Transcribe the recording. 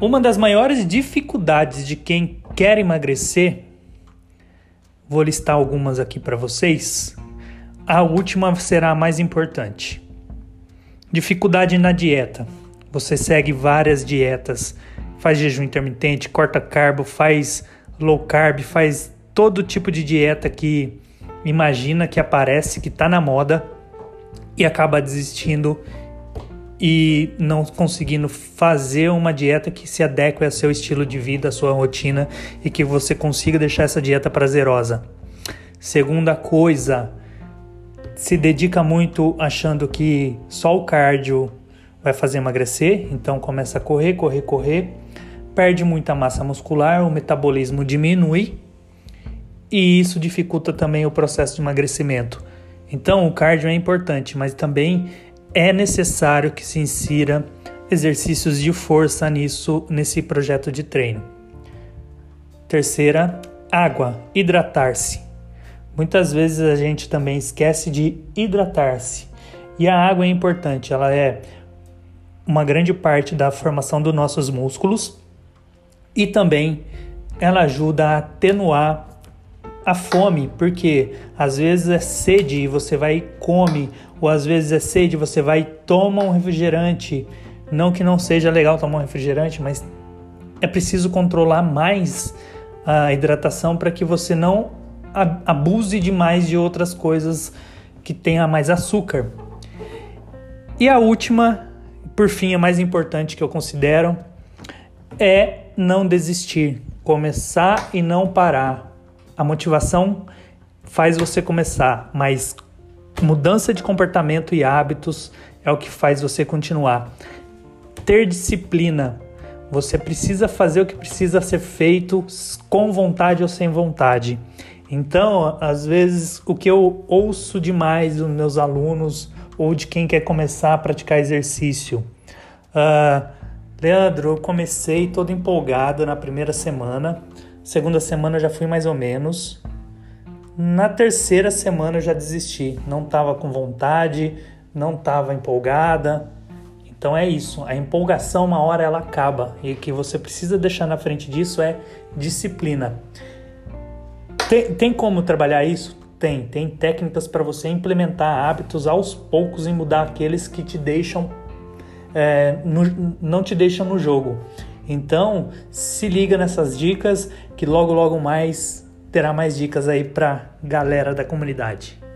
Uma das maiores dificuldades de quem quer emagrecer, vou listar algumas aqui para vocês. A última será a mais importante. Dificuldade na dieta. Você segue várias dietas, faz jejum intermitente, corta carbo, faz low carb, faz todo tipo de dieta que imagina que aparece, que está na moda e acaba desistindo e não conseguindo fazer uma dieta que se adeque ao seu estilo de vida, à sua rotina e que você consiga deixar essa dieta prazerosa. Segunda coisa, se dedica muito achando que só o cardio vai fazer emagrecer, então começa a correr, correr, correr, perde muita massa muscular, o metabolismo diminui e isso dificulta também o processo de emagrecimento. Então, o cardio é importante, mas também é necessário que se insira exercícios de força nisso nesse projeto de treino. Terceira, água, hidratar-se. Muitas vezes a gente também esquece de hidratar-se. E a água é importante, ela é uma grande parte da formação dos nossos músculos e também ela ajuda a atenuar a fome, porque às vezes é sede e você vai e come, ou às vezes é sede e você vai e toma um refrigerante. Não que não seja legal tomar um refrigerante, mas é preciso controlar mais a hidratação para que você não abuse demais de outras coisas que tenha mais açúcar. E a última, por fim, a mais importante que eu considero, é não desistir, começar e não parar. A motivação faz você começar, mas mudança de comportamento e hábitos é o que faz você continuar. Ter disciplina. Você precisa fazer o que precisa ser feito com vontade ou sem vontade. Então, às vezes, o que eu ouço demais dos meus alunos ou de quem quer começar a praticar exercício. Uh, Leandro, eu comecei todo empolgado na primeira semana, Segunda semana já fui mais ou menos. Na terceira semana eu já desisti. Não estava com vontade, não estava empolgada. Então é isso. A empolgação, uma hora ela acaba. E o que você precisa deixar na frente disso é disciplina. Tem, tem como trabalhar isso? Tem. Tem técnicas para você implementar hábitos aos poucos e mudar aqueles que te deixam. É, no, não te deixam no jogo. Então, se liga nessas dicas que logo logo mais terá mais dicas aí para galera da comunidade.